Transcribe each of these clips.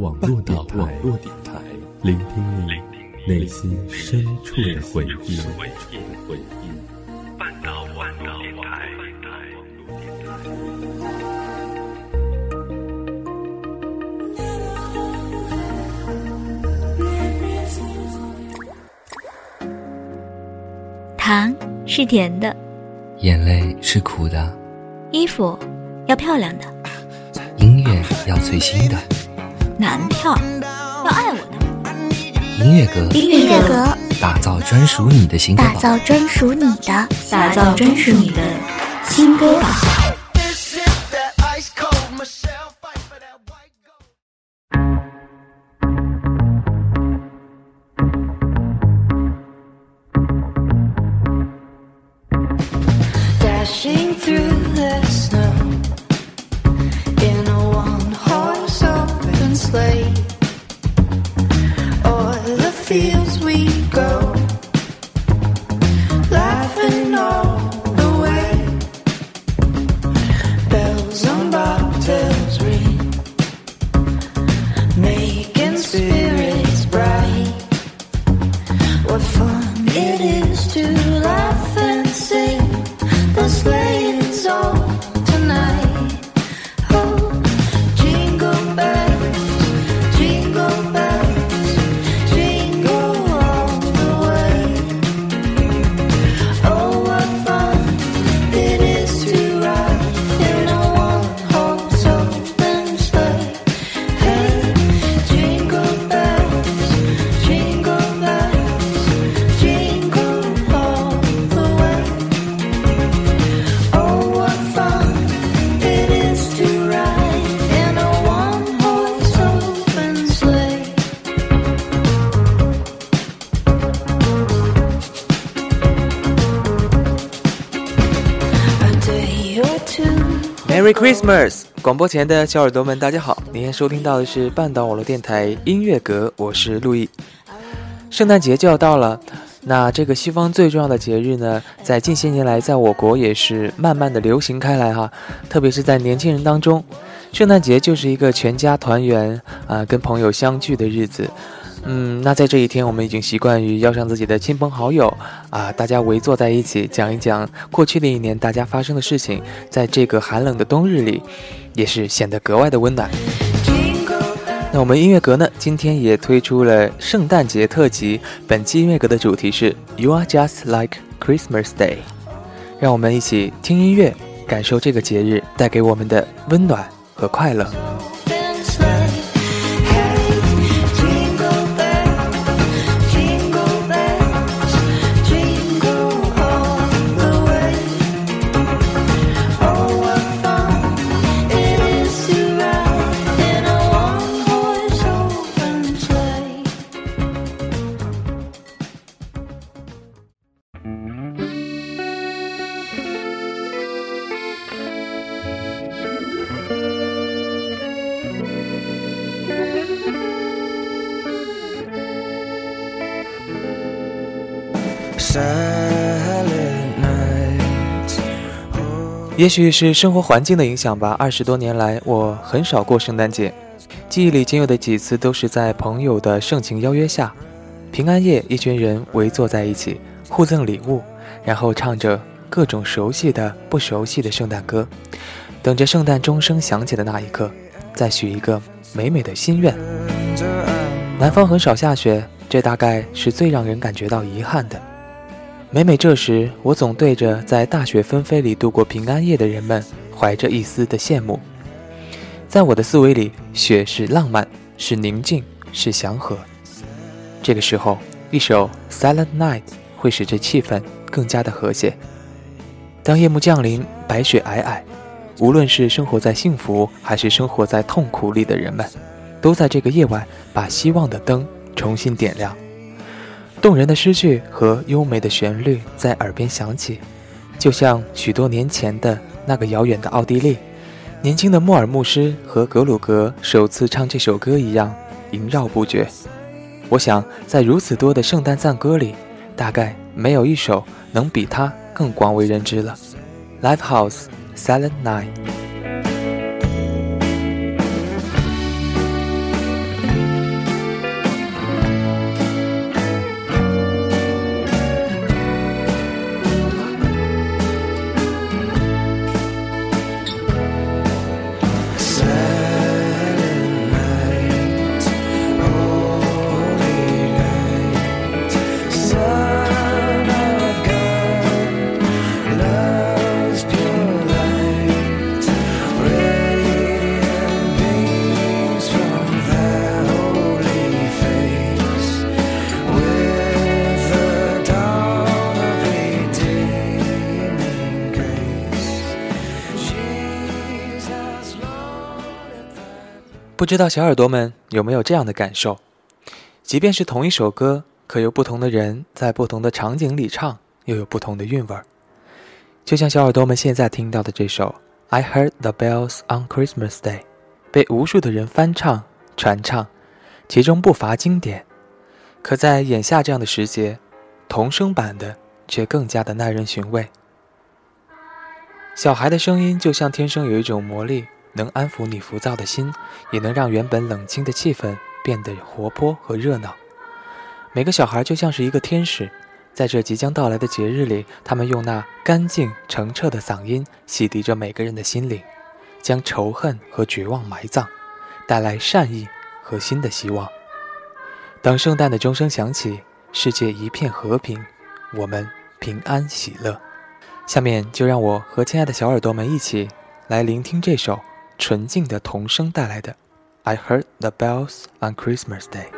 网络电台，聆听你内心深处的回忆。半岛网络电台。糖是甜的，眼泪是苦的，衣服要漂亮的，音乐要最新的，男票要爱我的，音乐阁，音乐阁，打造专属你的新歌打造专属你的，打造专属你的新歌榜。Christmas！广播前的小耳朵们，大家好！您收听到的是半岛网络电台音乐阁，我是陆毅。圣诞节就要到了，那这个西方最重要的节日呢，在近些年来，在我国也是慢慢的流行开来哈，特别是在年轻人当中，圣诞节就是一个全家团圆啊、跟朋友相聚的日子。嗯，那在这一天，我们已经习惯于邀上自己的亲朋好友啊，大家围坐在一起，讲一讲过去的一年大家发生的事情。在这个寒冷的冬日里，也是显得格外的温暖。那我们音乐阁呢，今天也推出了圣诞节特辑。本期音乐阁的主题是 “You are just like Christmas Day”，让我们一起听音乐，感受这个节日带给我们的温暖和快乐。也许是生活环境的影响吧，二十多年来，我很少过圣诞节。记忆里仅有的几次，都是在朋友的盛情邀约下，平安夜，一群人围坐在一起，互赠礼物，然后唱着各种熟悉的、不熟悉的圣诞歌，等着圣诞钟声响起的那一刻，再许一个美美的心愿。南方很少下雪，这大概是最让人感觉到遗憾的。每每这时，我总对着在大雪纷飞里度过平安夜的人们，怀着一丝的羡慕。在我的思维里，雪是浪漫，是宁静，是祥和。这个时候，一首《Silent Night》会使这气氛更加的和谐。当夜幕降临，白雪皑皑，无论是生活在幸福还是生活在痛苦里的人们，都在这个夜晚把希望的灯重新点亮。动人的诗句和优美的旋律在耳边响起，就像许多年前的那个遥远的奥地利，年轻的莫尔牧师和格鲁格首次唱这首歌一样萦绕不绝。我想，在如此多的圣诞赞歌里，大概没有一首能比它更广为人知了。Live House Silent Night。不知道小耳朵们有没有这样的感受？即便是同一首歌，可由不同的人在不同的场景里唱，又有不同的韵味儿。就像小耳朵们现在听到的这首《I Heard the Bells on Christmas Day》，被无数的人翻唱、传唱，其中不乏经典。可在眼下这样的时节，童声版的却更加的耐人寻味。小孩的声音就像天生有一种魔力，能安抚你浮躁的心，也能让原本冷清的气氛变得活泼和热闹。每个小孩就像是一个天使，在这即将到来的节日里，他们用那干净澄澈的嗓音洗涤着每个人的心灵，将仇恨和绝望埋葬，带来善意和新的希望。当圣诞的钟声响起，世界一片和平，我们平安喜乐。下面就让我和亲爱的小耳朵们一起来聆听这首纯净的童声带来的《I Heard the Bells on Christmas Day》。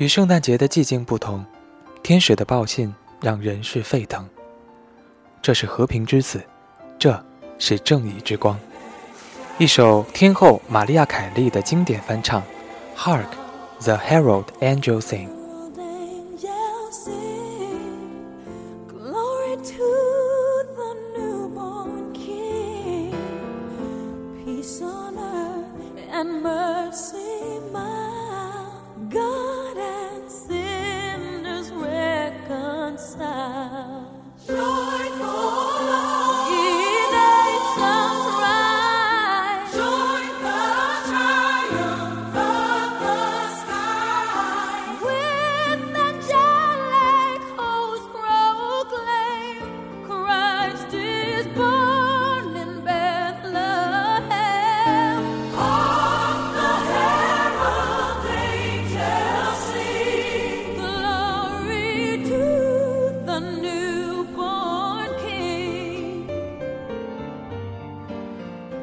与圣诞节的寂静不同，天使的报信让人世沸腾。这是和平之子，这是正义之光。一首天后玛利亚·凯莉的经典翻唱，《Hark, the Herald Angels Sing》。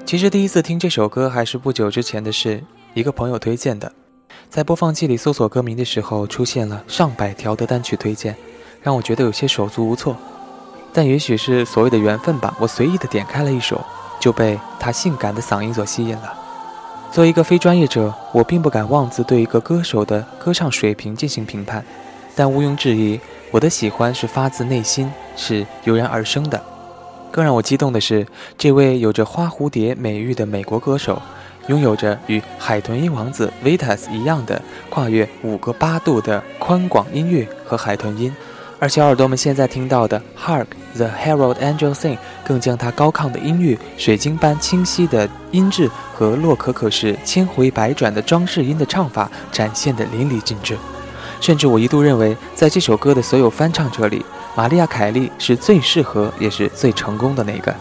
其实第一次听这首歌还是不久之前的事，一个朋友推荐的。在播放器里搜索歌名的时候，出现了上百条的单曲推荐，让我觉得有些手足无措。但也许是所谓的缘分吧，我随意的点开了一首，就被他性感的嗓音所吸引了。作为一个非专业者，我并不敢妄自对一个歌手的歌唱水平进行评判，但毋庸置疑，我的喜欢是发自内心，是油然而生的。更让我激动的是，这位有着花蝴蝶美誉的美国歌手，拥有着与海豚音王子 Vitas 一样的跨越五个八度的宽广音域和海豚音，而小耳朵们现在听到的《Hark the Herald Angel Sing》更将它高亢的音域、水晶般清晰的音质和洛可可式千回百转的装饰音的唱法展现得淋漓尽致。甚至我一度认为，在这首歌的所有翻唱者里，玛利亚·凯莉是最适合也是最成功的那个。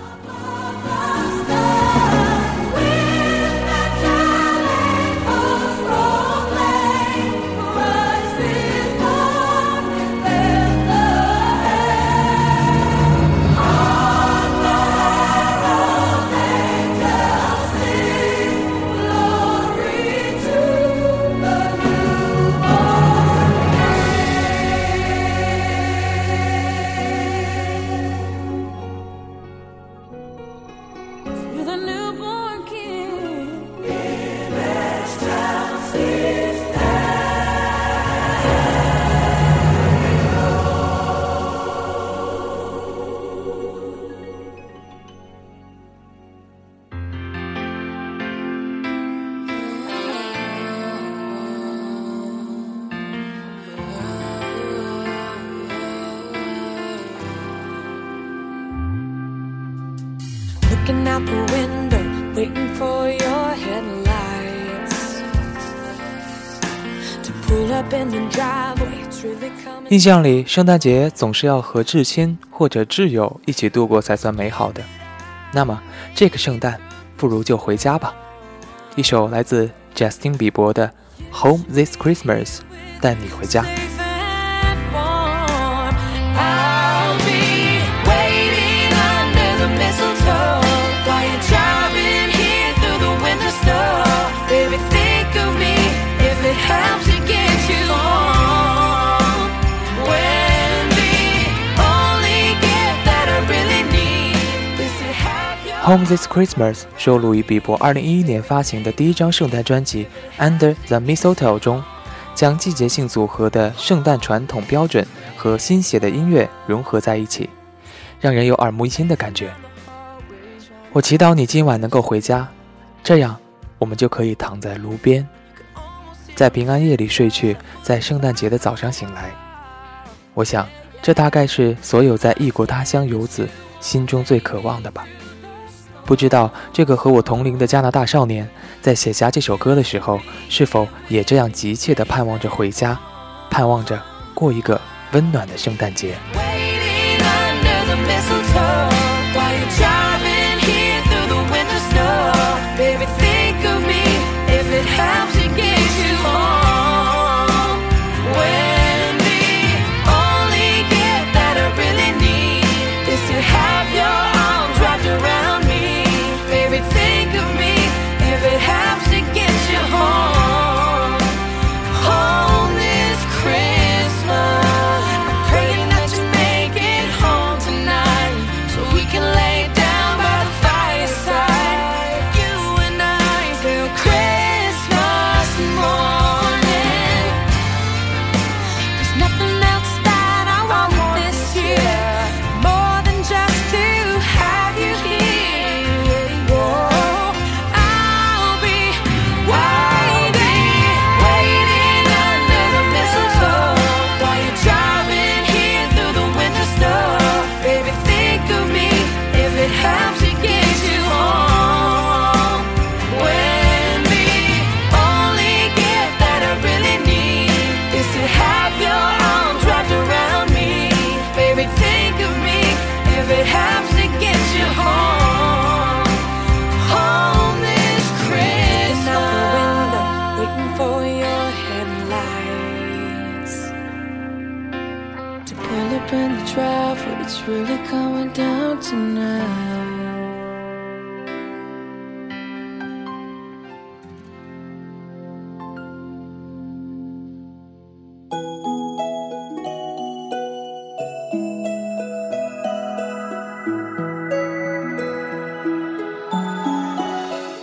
印象里，圣诞节总是要和至亲或者挚友一起度过才算美好的。那么，这个圣诞，不如就回家吧。一首来自 Justin 比伯的《Home This Christmas》，带你回家。Home This Christmas 收录于比伯2011年发行的第一张圣诞专辑《Under the Mistletoe》中，将季节性组合的圣诞传统标准和新写的音乐融合在一起，让人有耳目一新的感觉。我祈祷你今晚能够回家，这样我们就可以躺在炉边，在平安夜里睡去，在圣诞节的早上醒来。我想，这大概是所有在异国他乡游子心中最渴望的吧。不知道这个和我同龄的加拿大少年，在写下这首歌的时候，是否也这样急切地盼望着回家，盼望着过一个温暖的圣诞节。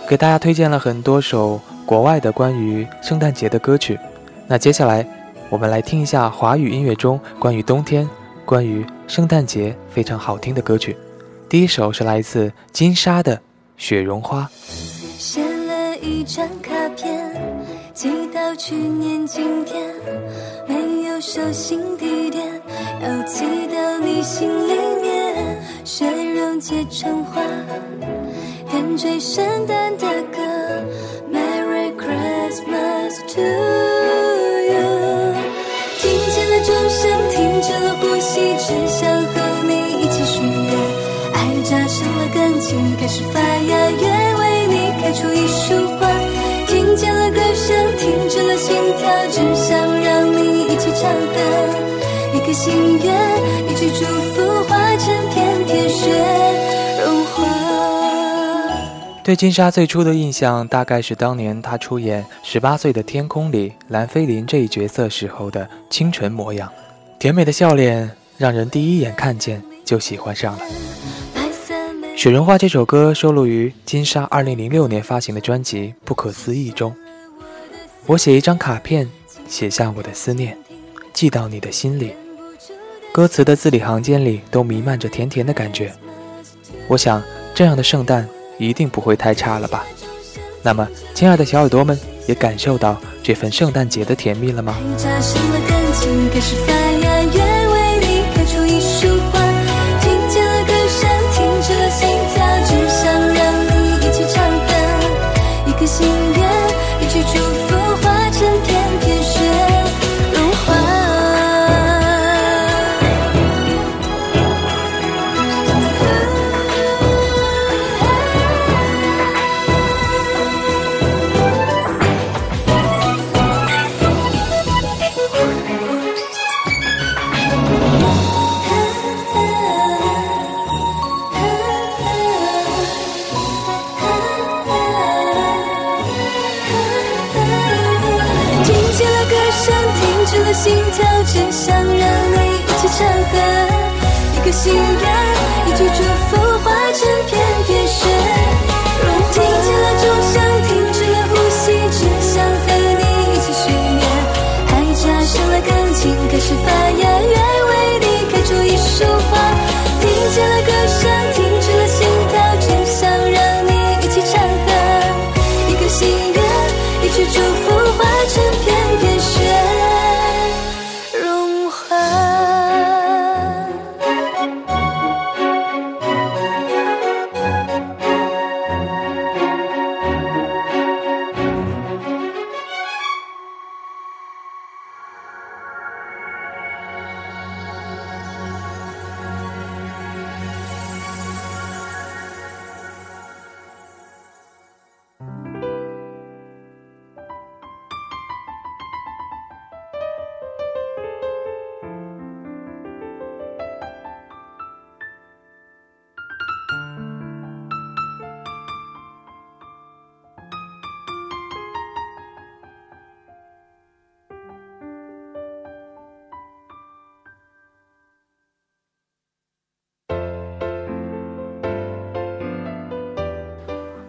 给大家推荐了很多首国外的关于圣诞节的歌曲。那接下来，我们来听一下华语音乐中关于冬天、关于圣诞节非常好听的歌曲。第一首是来自金莎的《雪绒花》。写了一张卡片，寄到去年今天，没有收信地点，要寄到你心里面。雪融结成花，点缀圣诞的歌，Merry Christmas to you。听见了钟声，停止了呼吸，只想跳，只想让你一起唱歌。一个心愿，一句祝福，化成片片雪绒花。对金莎最初的印象，大概是当年她出演《十八岁的天空》里蓝菲林这一角色时候的清纯模样，甜美的笑脸让人第一眼看见就喜欢上了。《雪绒花》这首歌收录于金莎2006年发行的专辑《不可思议》中。我写一张卡片，写下我的思念，寄到你的心里。歌词的字里行间里都弥漫着甜甜的感觉。我想，这样的圣诞一定不会太差了吧？那么，亲爱的小耳朵们，也感受到这份圣诞节的甜蜜了吗？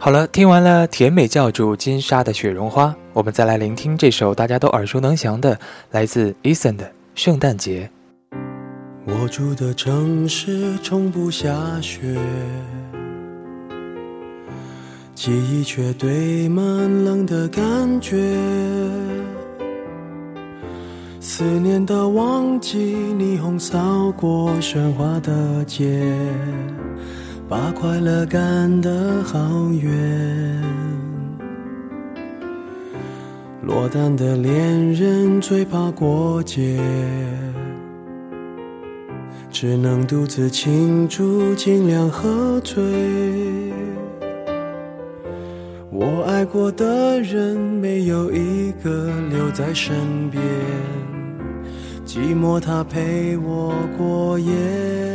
好了，听完了甜美教主金莎的《雪绒花》，我们再来聆听这首大家都耳熟能详的，来自 Eason 的《圣诞节》。我住的城市从不下雪，记忆却堆满冷的感觉。思念的旺季，霓虹扫过喧哗的街，把快乐赶得好远。落单的恋人最怕过节。只能独自庆祝，尽量喝醉。我爱过的人，没有一个留在身边，寂寞它陪我过夜。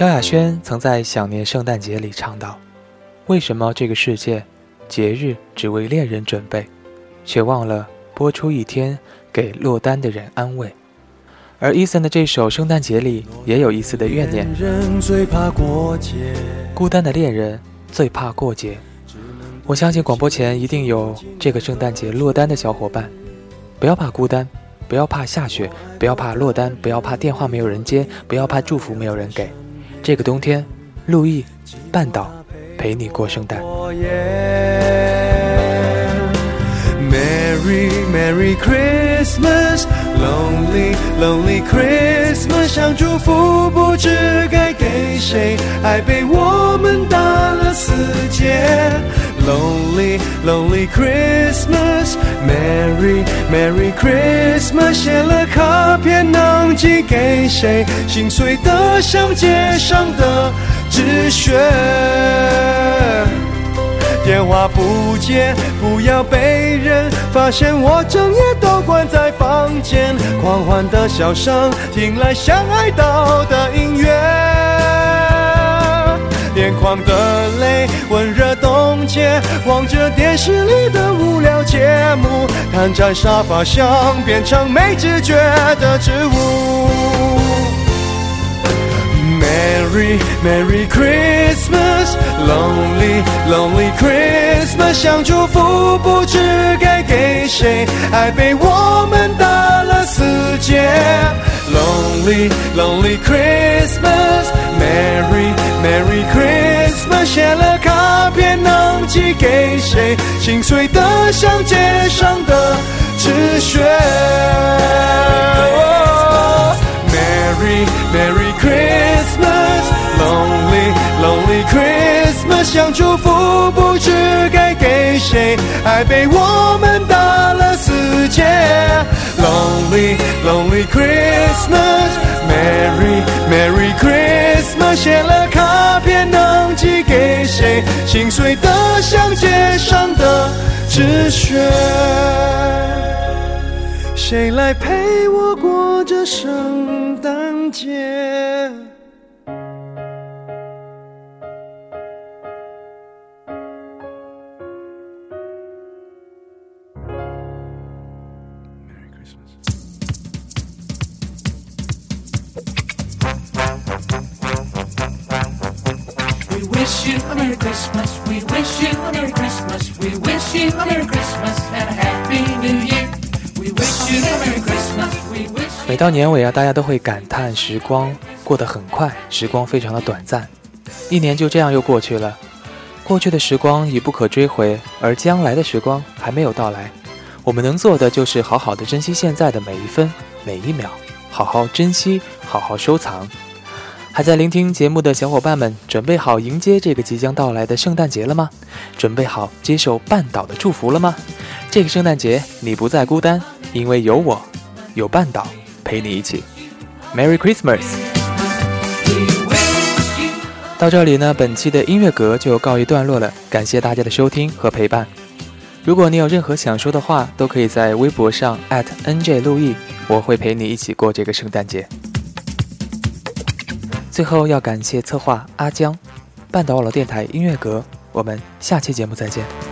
萧亚轩曾在《想念圣诞节》里唱道：“为什么这个世界，节日只为恋人准备，却忘了播出一天给落单的人安慰？”而 Eason 的这首《圣诞节》里也有一丝的怨念。孤单的恋人最怕过节。我相信广播前一定有这个圣诞节落单的小伙伴，不要怕孤单，不要怕下雪，不要怕落单，不要怕电话没有人接，不要怕祝福没有人给。这个冬天，陆毅、半岛陪你过圣诞。Merry Merry Christmas, Lonely Lonely Christmas，想祝福不知该给谁，爱被我们打了死结。Lonely Lonely Christmas, Merry Merry Christmas，写了卡片能寄给谁？心碎的像街上的纸屑。电话不接，不要被人发现我整夜都关在房间。狂欢的笑声，听来像哀悼的音乐。眼眶的泪温热望着电视里的无聊节目，瘫在沙发上变成没知觉的植物。Merry Merry Christmas, Lonely Lonely Christmas，想祝福不知该给谁，爱被我们打了死结。Lonely Lonely Christmas, Merry Merry Christmas，写了卡片能寄给谁？心碎的像街上的纸屑。Merry Merry Christmas, Lonely Lonely Christmas，想祝福不知该给谁，爱被我们打了死结。Lonely, lonely Christmas, Merry, Merry Christmas。写了卡片能寄给谁？心碎的像街上的纸屑。谁来陪我过这圣诞节？每到年尾啊，大家都会感叹时光过得很快，时光非常的短暂，一年就这样又过去了。过去的时光已不可追回，而将来的时光还没有到来。我们能做的就是好好的珍惜现在的每一分每一秒，好好珍惜，好好收藏。还在聆听节目的小伙伴们，准备好迎接这个即将到来的圣诞节了吗？准备好接受半岛的祝福了吗？这个圣诞节你不再孤单，因为有我，有半岛陪你一起。Merry Christmas！到这里呢，本期的音乐阁就告一段落了，感谢大家的收听和陪伴。如果你有任何想说的话，都可以在微博上 @nj 陆毅，我会陪你一起过这个圣诞节。最后要感谢策划阿江，半岛网络电台音乐阁，我们下期节目再见。